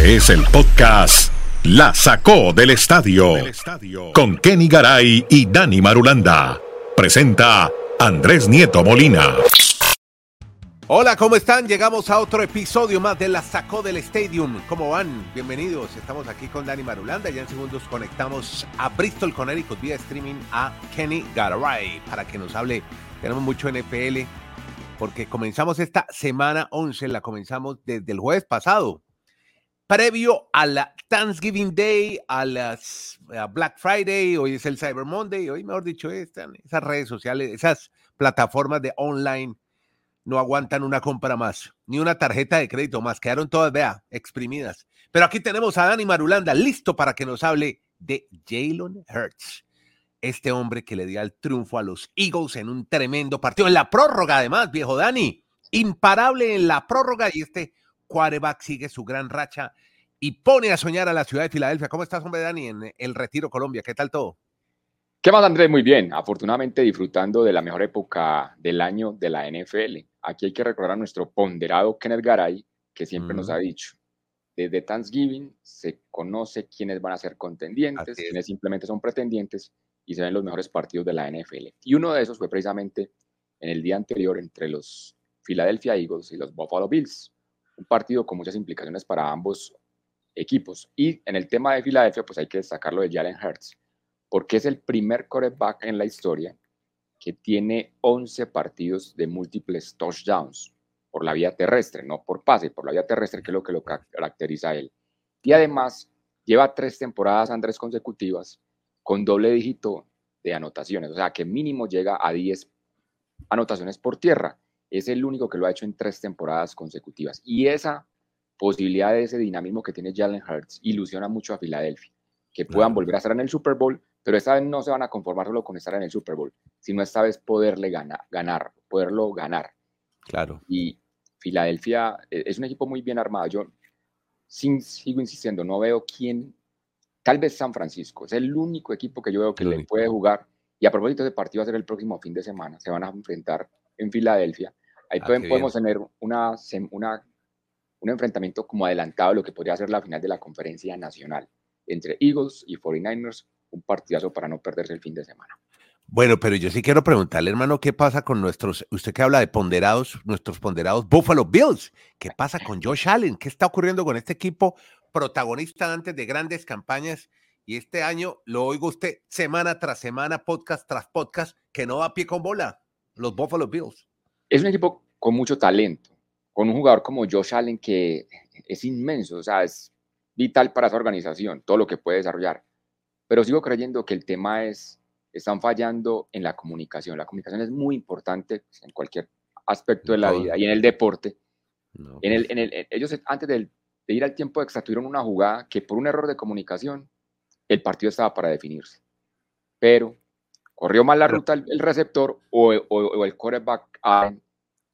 Este es el podcast La Sacó del Estadio con Kenny Garay y Dani Marulanda. Presenta Andrés Nieto Molina. Hola, ¿cómo están? Llegamos a otro episodio más de La Sacó del Stadium. ¿Cómo van? Bienvenidos. Estamos aquí con Dani Marulanda. Ya en segundos conectamos a Bristol, Connecticut, vía streaming a Kenny Garay para que nos hable. Tenemos mucho NFL porque comenzamos esta semana 11, la comenzamos desde el jueves pasado previo a la Thanksgiving Day, a las Black Friday, hoy es el Cyber Monday, hoy mejor dicho, están esas redes sociales, esas plataformas de online no aguantan una compra más, ni una tarjeta de crédito más, quedaron todas, vea, exprimidas. Pero aquí tenemos a Dani Marulanda listo para que nos hable de Jalen Hurts, este hombre que le dio el triunfo a los Eagles en un tremendo partido, en la prórroga además, viejo Dani, imparable en la prórroga y este quarterback sigue su gran racha y pone a soñar a la ciudad de Filadelfia. ¿Cómo estás, hombre, Dani, en el Retiro Colombia? ¿Qué tal todo? ¿Qué más, Andrés? Muy bien. Afortunadamente disfrutando de la mejor época del año de la NFL. Aquí hay que recordar a nuestro ponderado Kenneth Garay, que siempre nos ha dicho, desde Thanksgiving se conoce quiénes van a ser contendientes, quiénes simplemente son pretendientes y se ven los mejores partidos de la NFL. Y uno de esos fue precisamente en el día anterior entre los Philadelphia Eagles y los Buffalo Bills un partido con muchas implicaciones para ambos equipos. Y en el tema de Filadelfia, pues hay que destacarlo de Jalen Hurts, porque es el primer quarterback en la historia que tiene 11 partidos de múltiples touchdowns por la vía terrestre, no por pase, por la vía terrestre, que es lo que lo caracteriza a él. Y además lleva tres temporadas, Andrés, consecutivas con doble dígito de anotaciones, o sea que mínimo llega a 10 anotaciones por tierra. Es el único que lo ha hecho en tres temporadas consecutivas. Y esa posibilidad de ese dinamismo que tiene Jalen Hurts ilusiona mucho a Filadelfia, que puedan volver a estar en el Super Bowl, pero esta vez no se van a conformar solo con estar en el Super Bowl, sino esta vez poderle ganar, ganar poderlo ganar. Claro. Y Filadelfia eh, es un equipo muy bien armado. Yo sigo insistiendo, no veo quién, tal vez San Francisco, es el único equipo que yo veo que le puede jugar. Y a propósito, de partido va a ser el próximo fin de semana. Se van a enfrentar en Filadelfia. Ahí ah, podemos tener una, una, un enfrentamiento como adelantado de lo que podría ser la final de la conferencia nacional entre Eagles y 49ers, un partidazo para no perderse el fin de semana. Bueno, pero yo sí quiero preguntarle, hermano, ¿qué pasa con nuestros, usted que habla de ponderados, nuestros ponderados Buffalo Bills? ¿Qué pasa con Josh Allen? ¿Qué está ocurriendo con este equipo protagonista antes de grandes campañas? Y este año lo oigo usted semana tras semana, podcast tras podcast, que no va a pie con bola, los Buffalo Bills. Es un equipo con mucho talento, con un jugador como Josh Allen que es inmenso, o sea, es vital para esa organización, todo lo que puede desarrollar. Pero sigo creyendo que el tema es, están fallando en la comunicación. La comunicación es muy importante en cualquier aspecto de la vida y en el deporte. En el, en el, ellos antes de, ir al tiempo extra tuvieron una jugada que por un error de comunicación el partido estaba para definirse. Pero corrió mal la ruta el, receptor o, o, el quarterback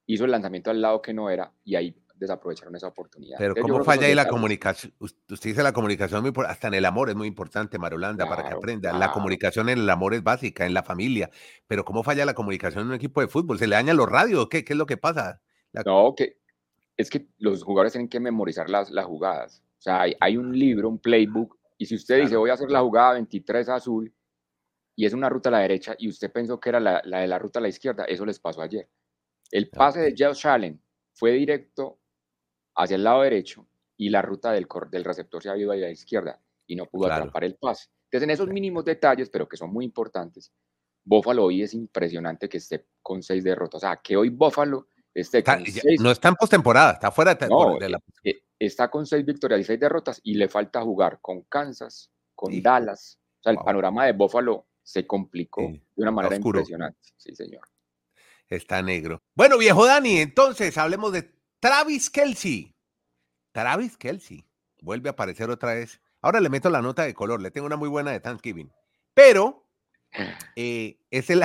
hizo el lanzamiento al lado que no era y ahí desaprovecharon esa oportunidad. Pero ¿cómo falla ahí la comunicación? Usted dice la comunicación, hasta en el amor es muy importante, Marolanda, para que aprenda. La comunicación en el amor es básica, en la familia. Pero ¿cómo falla la comunicación en un equipo de fútbol? ¿Se le dañan los radios? ¿Qué, qué es lo que pasa? No, que es que los jugadores tienen que memorizar las, las jugadas. O sea, hay, hay un libro, un playbook, y si usted dice voy a hacer la jugada 23 azul, y es una ruta a la derecha y usted pensó que era la, de la ruta a la izquierda, eso les pasó ayer. El pase de Josh Allen fue directo hacia el lado derecho y la ruta del, del receptor se ha ido a la izquierda y no pudo atrapar el pase. Entonces, en esos mínimos detalles, pero que son muy importantes, Buffalo hoy es impresionante que esté con seis derrotas. O sea, que hoy Buffalo esté con seis... No está en postemporada, está fuera de, de la... Eh, eh, está con seis victorias y seis derrotas y le falta jugar con Kansas, con Dallas. O sea, el panorama de Buffalo se complicó de una manera impresionante. Sí, señor. Está negro. Bueno, viejo Dani, entonces hablemos de Travis Kelsey. Travis Kelsey vuelve a aparecer otra vez. Ahora le meto la nota de color, le tengo una muy buena de Thanksgiving. Pero eh, es el,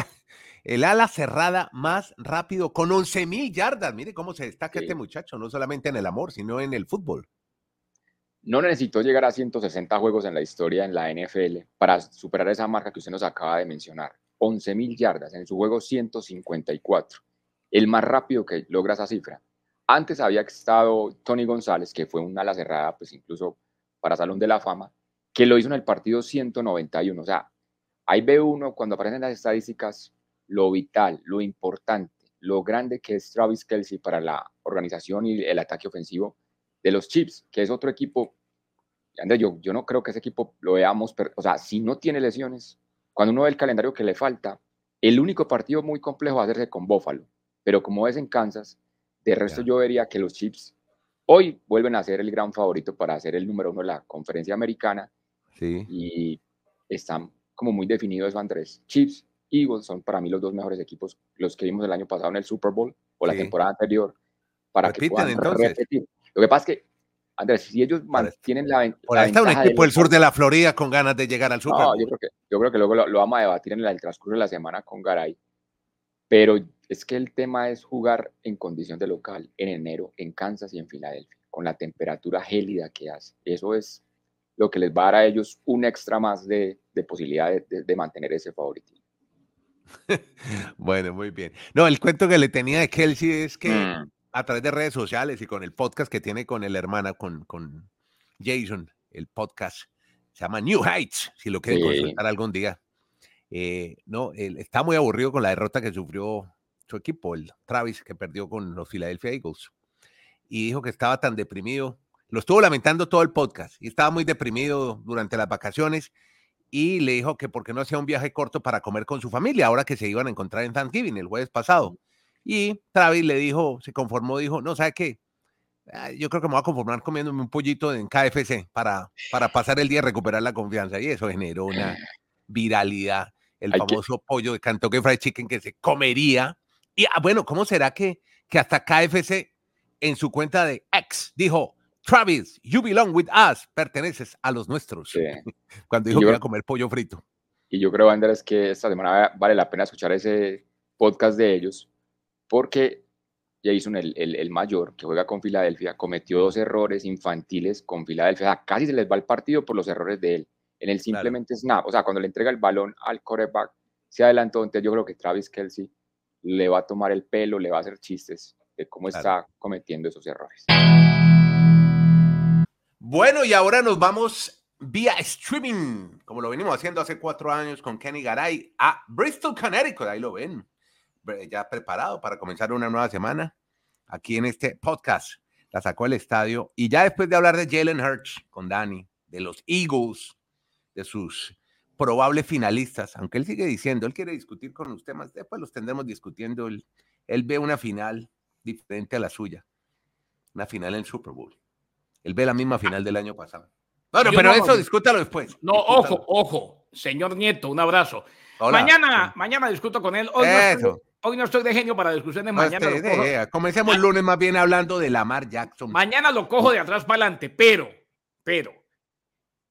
el, ala cerrada más rápido con 11 mil yardas. Mire cómo se destaca este muchacho, no solamente en el amor, sino en el fútbol no necesitó llegar a 160 juegos en la historia en la NFL para superar esa marca que usted nos acaba de mencionar. 11.000 yardas en su juego 154. El más rápido que logra esa cifra. Antes había estado Tony González, que fue una ala cerrada, pues incluso para Salón de la Fama, que lo hizo en el partido 191. O sea, ahí ve uno cuando aparecen las estadísticas lo vital, lo importante, lo grande que es Travis Kelsey para la organización y el ataque ofensivo de los Chips, que es otro equipo. yo, yo no creo que ese equipo lo veamos, o sea, si no tiene lesiones, cuando uno ve el calendario que le falta, el único partido muy complejo va a hacerse con Buffalo, pero como es en Kansas, de resto yo vería que los Chips hoy vuelven a ser el gran favorito para ser el número uno de la conferencia americana. Sí. Y están como muy definidos eso, Andrés. Chips, Eagles son para mí los dos mejores equipos, los que vimos el año pasado en el Super Bowl o la temporada anterior, para que puedan repetir. Lo que pasa es que, Andrés, si ellos mantienen la, Por ahí está un equipo del sur de la Florida con ganas de llegar al Super Bowl. yo creo que, yo creo que luego lo, vamos a debatir en el transcurso de la semana con Garay. Pero es que el tema es jugar en condición de local en enero en Kansas y en Filadelfia, con la temperatura gélida que hace. Eso es lo que les va a dar a ellos un extra más de, de posibilidad de, de, mantener ese favoritismo. bueno, muy bien. No, el cuento que le tenía de Kelsey es que mm a través de redes sociales y con el podcast que tiene con el hermana, con, con Jason, el podcast se llama New Heights, si lo quieren consultar algún día. Eh, no, él está muy aburrido con la derrota que sufrió su equipo, el Travis, que perdió con los Philadelphia Eagles. Y dijo que estaba tan deprimido. Lo estuvo lamentando todo el podcast y estaba muy deprimido durante las vacaciones y le dijo que porque no hacía un viaje corto para comer con su familia, ahora que se iban a encontrar en Thanksgiving el jueves pasado. Y Travis le dijo, se conformó, dijo, no, ¿sabe qué? Ah, yo creo que me voy a conformar comiéndome un pollito en KFC para, para pasar el día y recuperar la confianza. Y eso generó una viralidad. El famoso pollo de Kentucky Fried Chicken que se comería. Y ah, bueno, ¿cómo será que, que hasta KFC en su cuenta de X dijo, Travis, you belong with us, perteneces a los nuestros? Cuando dijo que iba a comer pollo frito. Y yo creo, Andrés, que esta semana vale la pena escuchar ese podcast de ellos, porque Jason, el, el, mayor, que juega con Filadelfia, cometió dos errores infantiles con Filadelfia. casi se les va el partido por los errores de él. En el simplemente snap, o sea, cuando le entrega el balón al quarterback, se adelantó. Entonces yo creo que Travis Kelsey le va a tomar el pelo, le va a hacer chistes de cómo está cometiendo esos errores. Bueno, y ahora nos vamos vía streaming, como lo venimos haciendo hace cuatro años con Kenny Garay, a Bristol, Connecticut. Ahí lo ven ya preparado para comenzar una nueva semana aquí en este podcast. La sacó el estadio. Y ya después de hablar de Jalen Hurts con Dani, de los Eagles, de sus probables finalistas, aunque él sigue diciendo, él quiere discutir con los temas, después los tendremos discutiendo. Él, él ve una final diferente a la suya, una final en Super Bowl. Él ve la misma final del año pasado. Bueno, pero eso discútalo después. No, ojo, ojo, señor Nieto, un abrazo. Mañana, mañana discuto con él. Hoy Hoy no estoy de genio para discusiones. Mañana lo Comencemos el lunes más bien hablando de Lamar Jackson. Mañana lo cojo de atrás para adelante, pero, pero,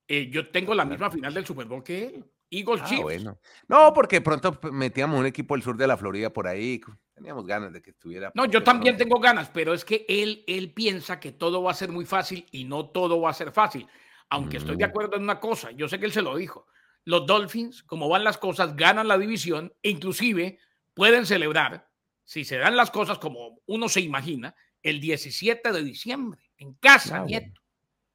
eh, yo tengo la misma final del Super Bowl que él. Eagles ah, Bueno. No, porque pronto metíamos un equipo del sur de la Florida por ahí. Teníamos ganas de que estuviera. No, yo también tengo ganas, pero es que él, él piensa que todo va a ser muy fácil y no todo va a ser fácil. Aunque estoy de mm. acuerdo en una cosa, yo sé que él se lo dijo. Los Dolphins, como van las cosas, ganan la división e inclusive pueden celebrar, si se dan las cosas como uno se imagina, el 17 de diciembre, en casa, ah, Nieto.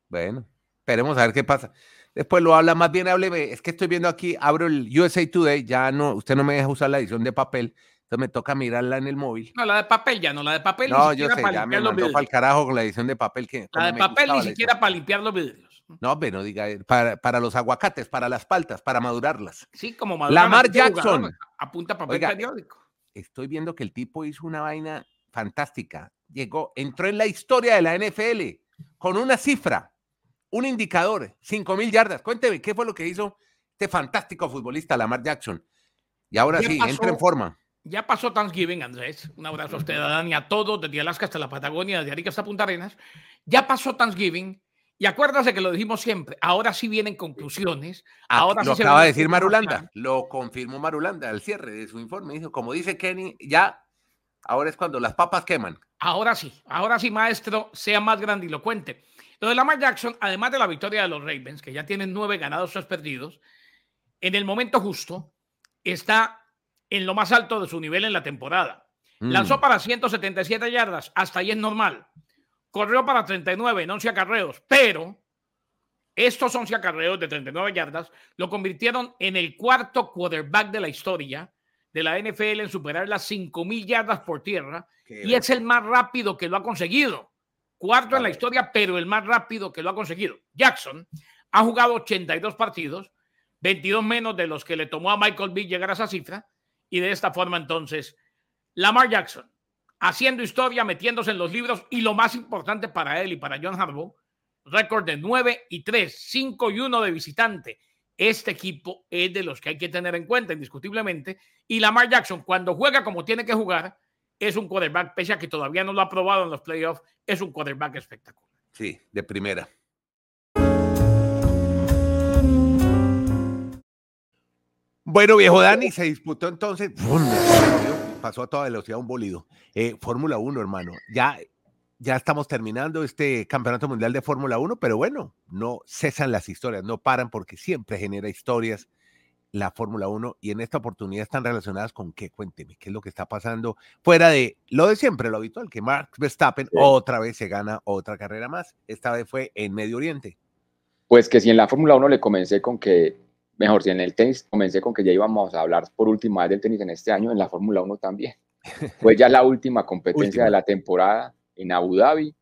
Bueno, esperemos a ver qué pasa. Después lo habla, más bien hábleme, es que estoy viendo aquí, abro el USA Today, ya no, usted no me deja usar la edición de papel, entonces me toca mirarla en el móvil. No, la de papel ya no, la de papel no, yo sé, ya me mandó para el carajo con la edición de papel. que La de papel ni siquiera para limpiar los vidrios. No, pero diga, eh, para, para, los aguacates, para las paltas, para madurarlas. Sí, como madurar. Lamar Jackson. Apunta papel periódico. Estoy viendo que el tipo hizo una vaina fantástica. Llegó, entró en la historia de la NFL con una cifra, un indicador, 5 mil yardas. Cuénteme, ¿qué fue lo que hizo este fantástico futbolista Lamar Jackson? Y ahora sí, entra en forma. Ya pasó Thanksgiving, Andrés. Un abrazo a usted, a Dani, a todos, desde Alaska hasta la Patagonia, desde Arica hasta Punta Arenas. Ya pasó Thanksgiving y acuérdase que lo dijimos siempre, ahora sí vienen conclusiones. Ah, ahora lo acaba de decir Marulanda, lo confirmó Marulanda al cierre de su informe. Dijo, como dice Kenny, ya ahora es cuando las papas queman. Ahora sí, ahora sí, maestro, sea más grandilocuente. Lo de Lamar Jackson, además de la victoria de los Ravens, que ya tienen nueve ganados, tres perdidos, en el momento justo está en lo más alto de su nivel en la temporada. Mm. Lanzó para 177 yardas, hasta ahí es normal. Corrió para 39 en 11 acarreos, pero estos 11 acarreos de 39 yardas lo convirtieron en el cuarto quarterback de la historia de la NFL en superar las 5.000 yardas por tierra y es el más rápido que lo ha conseguido. Cuarto en la historia, pero el más rápido que lo ha conseguido. Jackson ha jugado 82 partidos, 22 menos de los que le tomó a Michael Vick llegar a esa cifra y de esta forma entonces Lamar Jackson haciendo historia, metiéndose en los libros y lo más importante para él y para John Harbaugh, récord de 9 y 3, 5 y 1 de visitante. Este equipo es de los que hay que tener en cuenta indiscutiblemente. Y Lamar Jackson, cuando juega como tiene que jugar, es un quarterback, pese a que todavía no lo ha probado en los playoffs, es un quarterback espectacular. Sí, de primera. Bueno, viejo Dani, se disputó entonces, pasó a toda velocidad un bolido. Eh, Fórmula 1, hermano. Ya ya estamos terminando este campeonato mundial de Fórmula 1, pero bueno, no cesan las historias, no paran porque siempre genera historias la Fórmula 1 y en esta oportunidad están relacionadas con qué, cuénteme, qué es lo que está pasando fuera de lo de siempre, lo habitual, que Max Verstappen otra vez se gana otra carrera más, esta vez fue en Medio Oriente. Pues que si en la Fórmula 1 le comencé con que, mejor, si en el tenis comencé con que ya íbamos a hablar por última vez del tenis en este año, en la Fórmula 1 también. Fue ya la última competencia de la temporada en Abu Dhabi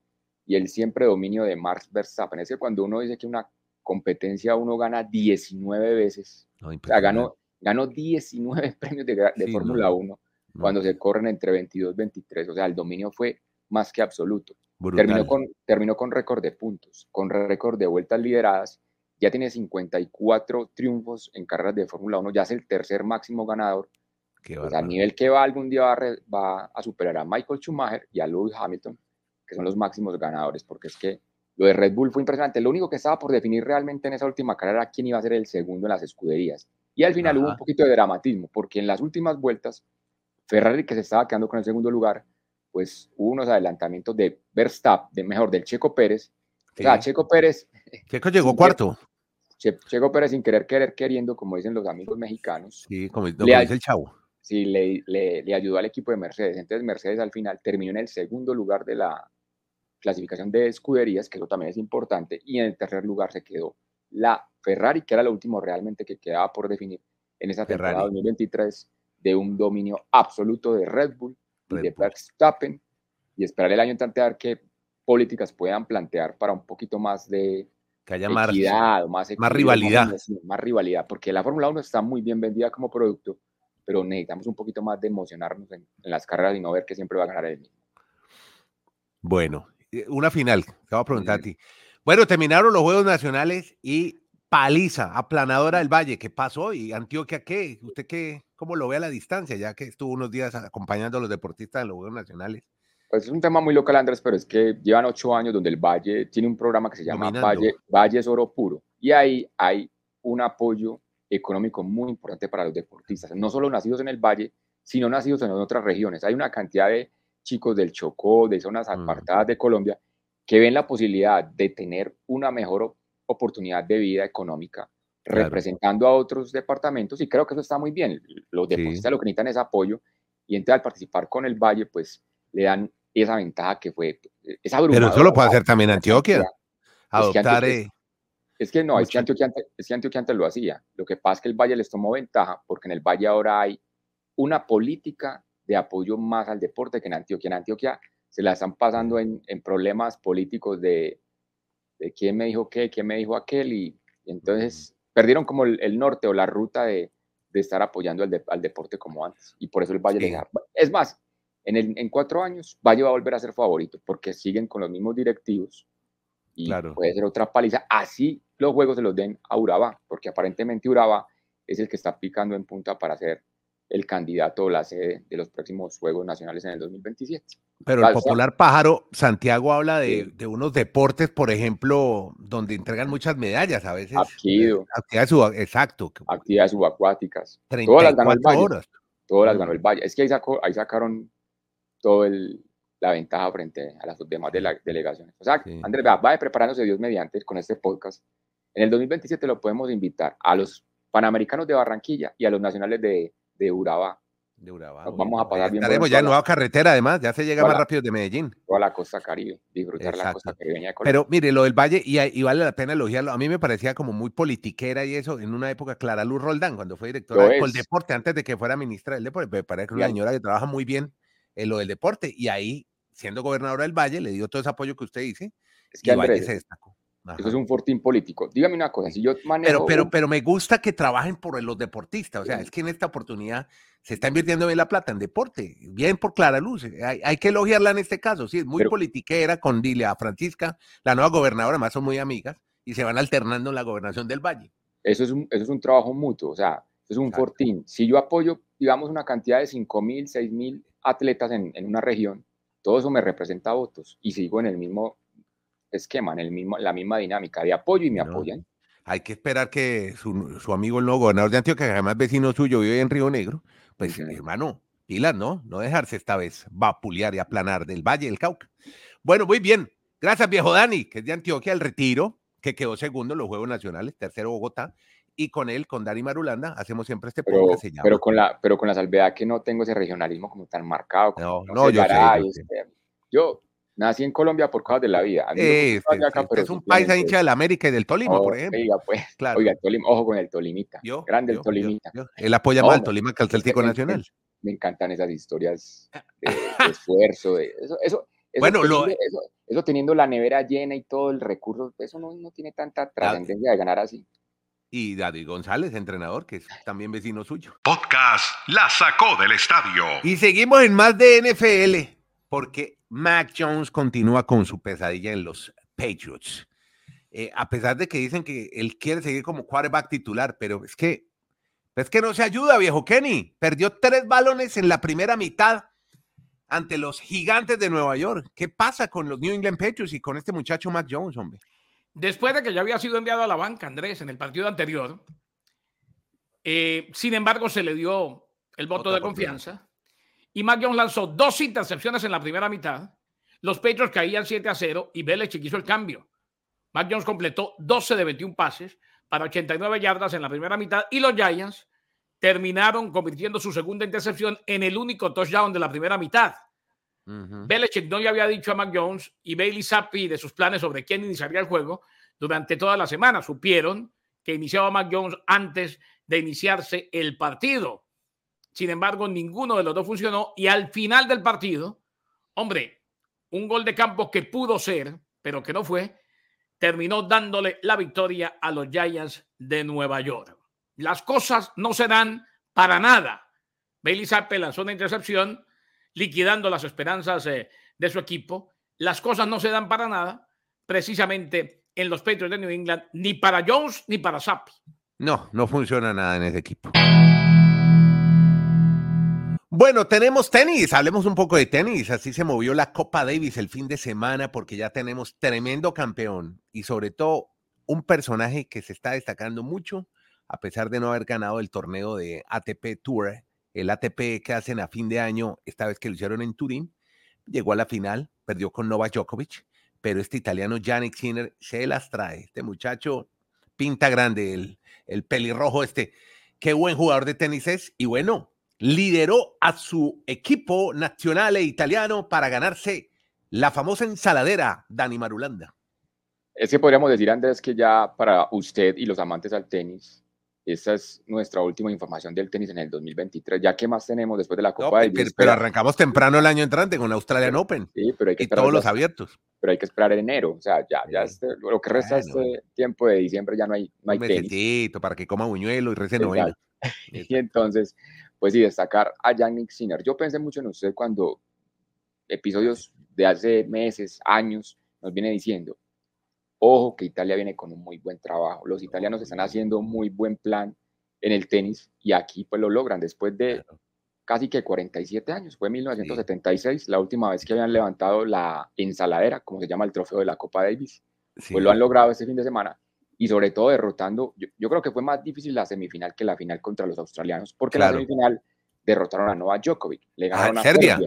y el siempre dominio de Max Verstappen. Es que cuando uno dice que una competencia uno gana 19 veces, o sea, ganó, ganó 19 premios de, Fórmula 1 cuando se corren entre 22 y 23, o sea, el dominio fue más que absoluto. Terminó con, terminó con récord de puntos, con récord de vueltas lideradas, ya tiene 54 triunfos en carreras de Fórmula 1, ya es el tercer máximo ganador. Pues, a nivel que va algún día va a, va a superar a Michael Schumacher y a Lewis Hamilton, que son los máximos ganadores, porque es que lo de Red Bull fue impresionante. Lo único que estaba por definir realmente en esa última carrera era quién iba a ser el segundo en las escuderías. Y al final hubo un poquito de dramatismo, porque en las últimas vueltas, Ferrari, que se estaba quedando con el segundo lugar, pues hubo unos adelantamientos de Verstappen, de mejor, del Checo Pérez. O sea, Checo Pérez. Checo llegó cuarto. Checo Pérez sin querer, querer, queriendo, como dicen los amigos mexicanos. Sí, como, dice el chavo. Sí, le, le, le ayudó al equipo de Mercedes. Entonces Mercedes al final terminó en el segundo lugar de la, clasificación de escuderías, que eso también es importante, y en el tercer lugar se quedó la Ferrari, que era lo último realmente que quedaba por definir en esa temporada 2023 de un dominio absoluto de Red Bull y de Verstappen, y esperar el año entrante a ver qué políticas puedan plantear para un poquito más de que haya más, más, rivalidad. Más, rivalidad, porque la Fórmula 1 está muy bien vendida como producto, pero necesitamos un poquito más de emocionarnos en, en las carreras y no ver que siempre va a ganar el mismo. Bueno, eh, una final, te voy a preguntar a ti. Bueno, terminaron los Juegos Nacionales y paliza, aplanadora del Valle. ¿Qué pasó? ¿Y Antioquia qué? ¿Usted qué, cómo lo ve a la distancia, ya que estuvo unos días acompañando a los deportistas en los Juegos Nacionales? Pues es un tema muy local, Andrés, pero es que llevan ocho años donde el Valle tiene un programa que se llama Valle, Valle es Oro Puro. Y ahí hay un apoyo económico muy importante para los deportistas, no solo nacidos en el Valle, sino nacidos en otras regiones. Hay una cantidad de chicos del Chocó, de zonas mm. apartadas de Colombia, que ven la posibilidad de tener una mejor oportunidad de vida económica representando a otros departamentos y creo que eso está muy bien. Los deportistas lo que necesitan es apoyo y entonces al participar con el Valle pues le dan esa ventaja que fue esa Pero eso lo puede hacer también Antioquia. Adoptar es, es que no, es que, Antioquia antes, es que Antioquia antes lo hacía. Lo que pasa es que el Valle les tomó ventaja porque en el Valle ahora hay una política de apoyo más al deporte que en Antioquia. En Antioquia se la están pasando en, problemas políticos de, quién me dijo qué, quién me dijo aquel, y, entonces perdieron como el, norte o la ruta de, estar apoyando al, deporte como antes. Y por eso el Valle Es más, en, en cuatro años, Valle va a volver a ser favorito porque siguen con los mismos directivos y puede ser otra paliza. Así los juegos se los den a Urabá, porque aparentemente Urabá es el que está picando en punta para ser el candidato o la sede de los próximos Juegos Nacionales en el 2027. Pero el popular pájaro, Santiago habla de, de, unos deportes, por ejemplo, donde entregan muchas medallas a veces. Actividad. Actividades exacto. Actividades subacuáticas. Todas las ganó el Valle. Todas las ganó el Valle. Es que ahí, sacó, ahí sacaron todo el, la ventaja frente a las demás de la, delegaciones. O sea, Andrés, va, va preparándose Dios mediante con este podcast. En el 2027 lo podemos invitar a los Panamericanos de Barranquilla y a los Nacionales de, de Urabá. De Urabá. vamos a pasar bien. Estaremos ya en nueva carretera, además, ya se llega más rápido de Medellín. Toda la costa caribe, disfrutar la costa caribeña de Colombia. Pero mire, lo del Valle, y, vale la pena elogiarlo, a mí me parecía como muy politiquera y eso, en una época, Clara Luz Roldán, cuando fue directora del deporte, antes de que fuera ministra del deporte, me parece que una señora que trabaja muy bien en lo del deporte, y ahí, siendo gobernadora del Valle, le dio todo ese apoyo que usted dice, es que Valle se destacó. Eso es un fortín político. Dígame una cosa, si yo manejo... Pero, pero, pero me gusta que trabajen por los deportistas, o sea, es que en esta oportunidad se está invirtiendo bien la plata en deporte, bien por Clara Luz, hay, hay que elogiarla en este caso, sí, es muy politiquera con Dilia Francisca, la nueva gobernadora, más son muy amigas, y se van alternando en la gobernación del Valle. Eso es un, eso es un trabajo mutuo, o sea, es un fortín. Si yo apoyo, digamos, una cantidad de 5 mil, 6 mil atletas en, en una región, todo eso me representa votos y sigo en el mismo esquema, en el mismo, la misma dinámica de apoyo y me apoyan. Hay que esperar que su, su, amigo el nuevo gobernador de Antioquia, que además vecino suyo, vive en Río Negro, pues hermano, pilas, ¿no? No dejarse esta vez vapulear y aplanar del Valle del Cauca. Bueno, muy bien. Gracias, viejo Dani, que es de Antioquia, el retiro, que quedó segundo en los Juegos Nacionales, tercero Bogotá, y con él, con Dani Marulanda, hacemos siempre este pero, podcast. Pero con, la, pero con la salvedad que no tengo ese regionalismo como tan marcado. no, no, yo, sé, este, yo Nací en Colombia por causa de la vida. es un país hincha de la América y del Tolima, por ejemplo. Oiga, pues, claro. oiga, Tolima, ojo con el Tolimita. Grande el Tolimita. Él apoya más al Tolima que al Celtico Nacional. Me encantan esas historias de, esfuerzo. De, eso, eso, bueno, teniendo, eso, teniendo la nevera llena y todo el recurso, eso no, no tiene tanta trascendencia de ganar así. Y David González, entrenador, que es también vecino suyo. Podcast La Sacó del Estadio. Y seguimos en más de NFL, porque Mac Jones continúa con su pesadilla en los Patriots. Eh, a pesar de que dicen que él quiere seguir como quarterback titular, pero es que, es que no se ayuda, viejo Kenny. Perdió tres balones en la primera mitad ante los gigantes de Nueva York. ¿Qué pasa con los New England Patriots y con este muchacho Mac Jones, hombre? Después de que ya había sido enviado a la banca, Andrés, en el partido anterior, eh, sin embargo, se le dio el voto de confianza y Mac Jones lanzó dos intercepciones en la primera mitad. Los Patriots caían 7 a 0 y Belichick hizo el cambio. Mac Jones completó 12 de 21 pases para 89 yardas en la primera mitad y los Giants terminaron convirtiendo su segunda intercepción en el único touchdown de la primera mitad. Belichick no le había dicho a Mac Jones y Bailey Zappi de sus planes sobre quién iniciaría el juego durante toda la semana. Supieron que iniciaba Mac Jones antes de iniciarse el partido. Sin embargo, ninguno de los dos funcionó y al final del partido, hombre, un gol de campo que pudo ser, pero que no fue, terminó dándole la victoria a los Giants de Nueva York. Las cosas no se dan para nada. Bailey Zappe lanzó una intercepción, liquidando las esperanzas eh, de su equipo. Las cosas no se dan para nada, precisamente en los Patriots de New England, ni para Jones ni para Zappi. No, no funciona nada en ese equipo. Bueno, tenemos tenis, hablemos un poco de tenis. Así se movió la Copa Davis el fin de semana porque ya tenemos tremendo campeón y sobre todo un personaje que se está destacando mucho a pesar de no haber ganado el torneo de ATP Tour, el ATP que hacen a fin de año, esta vez que lo hicieron en Turín. Llegó a la final, perdió con Novak Djokovic, pero este italiano Yannick Sinner se las trae. Este muchacho pinta grande, el, el pelirrojo este. Qué buen jugador de tenis es y bueno, lideró a su equipo nacional e italiano para ganarse la famosa ensaladera Dani Marulanda. Es que podríamos decir, Andrés, que ya para usted y los amantes al tenis, esta es nuestra última información del tenis en el 2023. Ya que más tenemos después de la Copa de pero, pero, arrancamos temprano el año entrante con Australian Open. Sí, pero hay que y todos los abiertos. Pero hay que esperar en enero. O sea, ya, ya este, lo que resta este tiempo de diciembre ya no hay, no hay Un tenis. para que coma buñuelo y rece novena. y entonces, pues sí, destacar a Yannick Sinner. Yo pensé mucho en usted cuando episodios de hace meses, años, nos viene diciendo, ojo que Italia viene con un muy buen trabajo. Los italianos están haciendo muy buen plan en el tenis y aquí pues lo logran después de casi que 47 años. Fue 1976 la última vez que habían levantado la ensaladera, como se llama el trofeo de la Copa Davis. Pues lo han logrado este fin de semana y sobre todo derrotando, yo, creo que fue más difícil la semifinal que la final contra los australianos, porque la semifinal derrotaron a Novak Djokovic, le ah, ganaron a Serbia.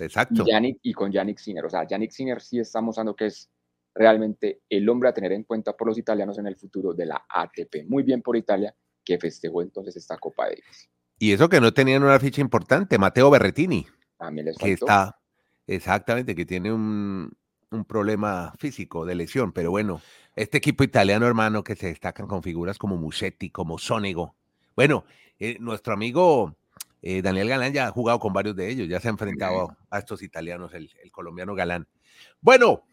Exacto. Y, con Yannick Sinner, o sea, Yannick Sinner sí estamos dando que es realmente el hombre a tener en cuenta por los italianos en el futuro de la ATP. Muy bien por Italia, que festejó entonces esta Copa Davis. Y eso que no tenían una ficha importante, Mateo Berretini. También les que faltó. está, exactamente, que tiene un, un problema físico de lesión, pero bueno, este equipo italiano, hermano, que se destacan con figuras como Musetti, como Sonego. Bueno, eh, nuestro amigo eh, Daniel Galán ya ha jugado con varios de ellos, ya se ha enfrentado a estos italianos, el, el colombiano Galán. Bueno,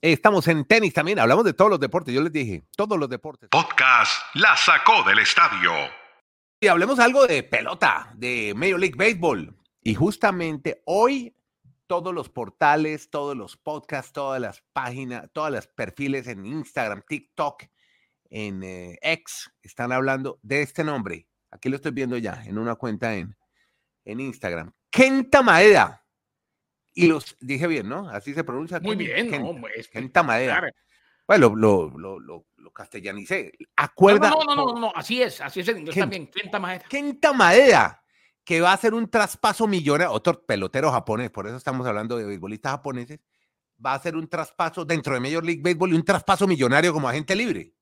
estamos en tenis también, hablamos de todos los deportes, yo les dije, todos los deportes. Podcast La Sacó del Estadio. Y hablemos algo de pelota, de Major League Baseball. Y justamente hoy todos los portales, todos los podcasts, todas las páginas, todas las perfiles en Instagram, TikTok, en eh, X, están hablando de este nombre. Aquí lo estoy viendo ya en una cuenta en, en Instagram. Kenta Maeda. Y los dije bien, ¿no? Así se pronuncia. Muy bien, Ken- ¿no? Es que- claro. Bueno, lo, lo, lo, lo castellanicé. Acuerda. no, no, no, no, no, así es, así es en inglés también. Kenta Maeda. Kenta Maeda, que va a hacer un traspaso millonario, otro pelotero japonés, por eso estamos hablando de beisbolistas japoneses, va a hacer un traspaso dentro de Major League Baseball y un traspaso millonario como agente libre.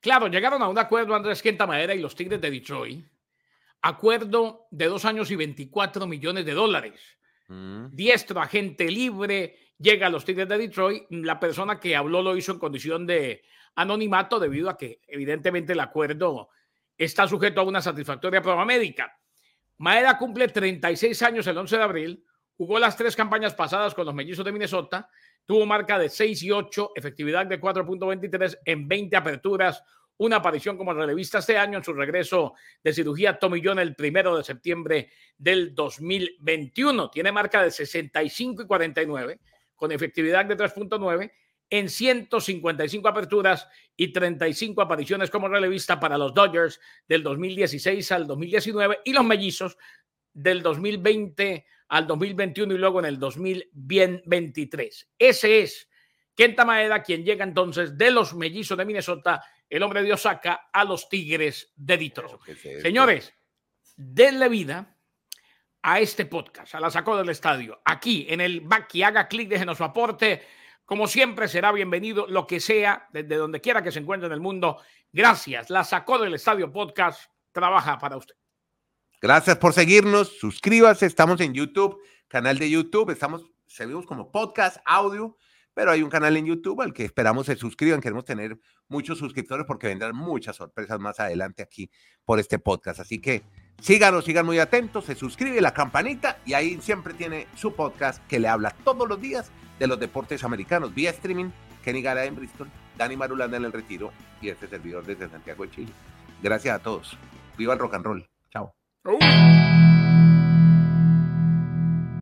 Claro, llegaron a un acuerdo Andrés Kenta Maeda y los Tigres de Detroit. Acuerdo de dos años y 24 millones de dólares. Mm, Diestro, agente libre, llega a los Tigres de Detroit. La persona que habló lo hizo en condición de anonimato debido a que evidentemente el acuerdo está sujeto a una satisfactoria prueba médica. Maeda cumple 36 años el 11 de abril, jugó las tres campañas pasadas con los mellizos de Minnesota, tuvo marca de 6 y 8, efectividad de 4.23 en 20 aperturas, una aparición como relevista este año en su regreso de cirugía tomillón el primero de septiembre del 2021. Tiene marca de 65 y 49 con efectividad de 3.9 en 155 aperturas y 35 apariciones como relevista para los Dodgers del 2016 al 2019 y los mellizos del 2020 al 2021 y luego en el 2023. Ese es Kenta Maeda, quien llega entonces de los mellizos de Minnesota, el hombre de Osaka, a los Tigres de Detroit. Señores, denle vida a este podcast, a la sacó del estadio, aquí en el back y haga clic, déjenos su aporte. Como siempre, será bienvenido lo que sea, desde donde quiera que se encuentre en el mundo. Gracias. La sacó del estadio podcast trabaja para usted. Gracias por seguirnos, suscríbase, estamos en YouTube, canal de YouTube, estamos, seguimos como podcast, audio, pero hay un canal en YouTube al que esperamos se suscriban, queremos tener muchos suscriptores porque vendrán muchas sorpresas más adelante aquí por este podcast, así que síganos, sigan muy atentos, se suscribe la campanita y ahí siempre tiene su podcast que le habla todos los días de los deportes americanos vía streaming, Kenny Gara en Bristol, Dani Marulanda en el retiro y este servidor desde Santiago de Chile. Gracias a todos. Viva el rock and roll. Chao.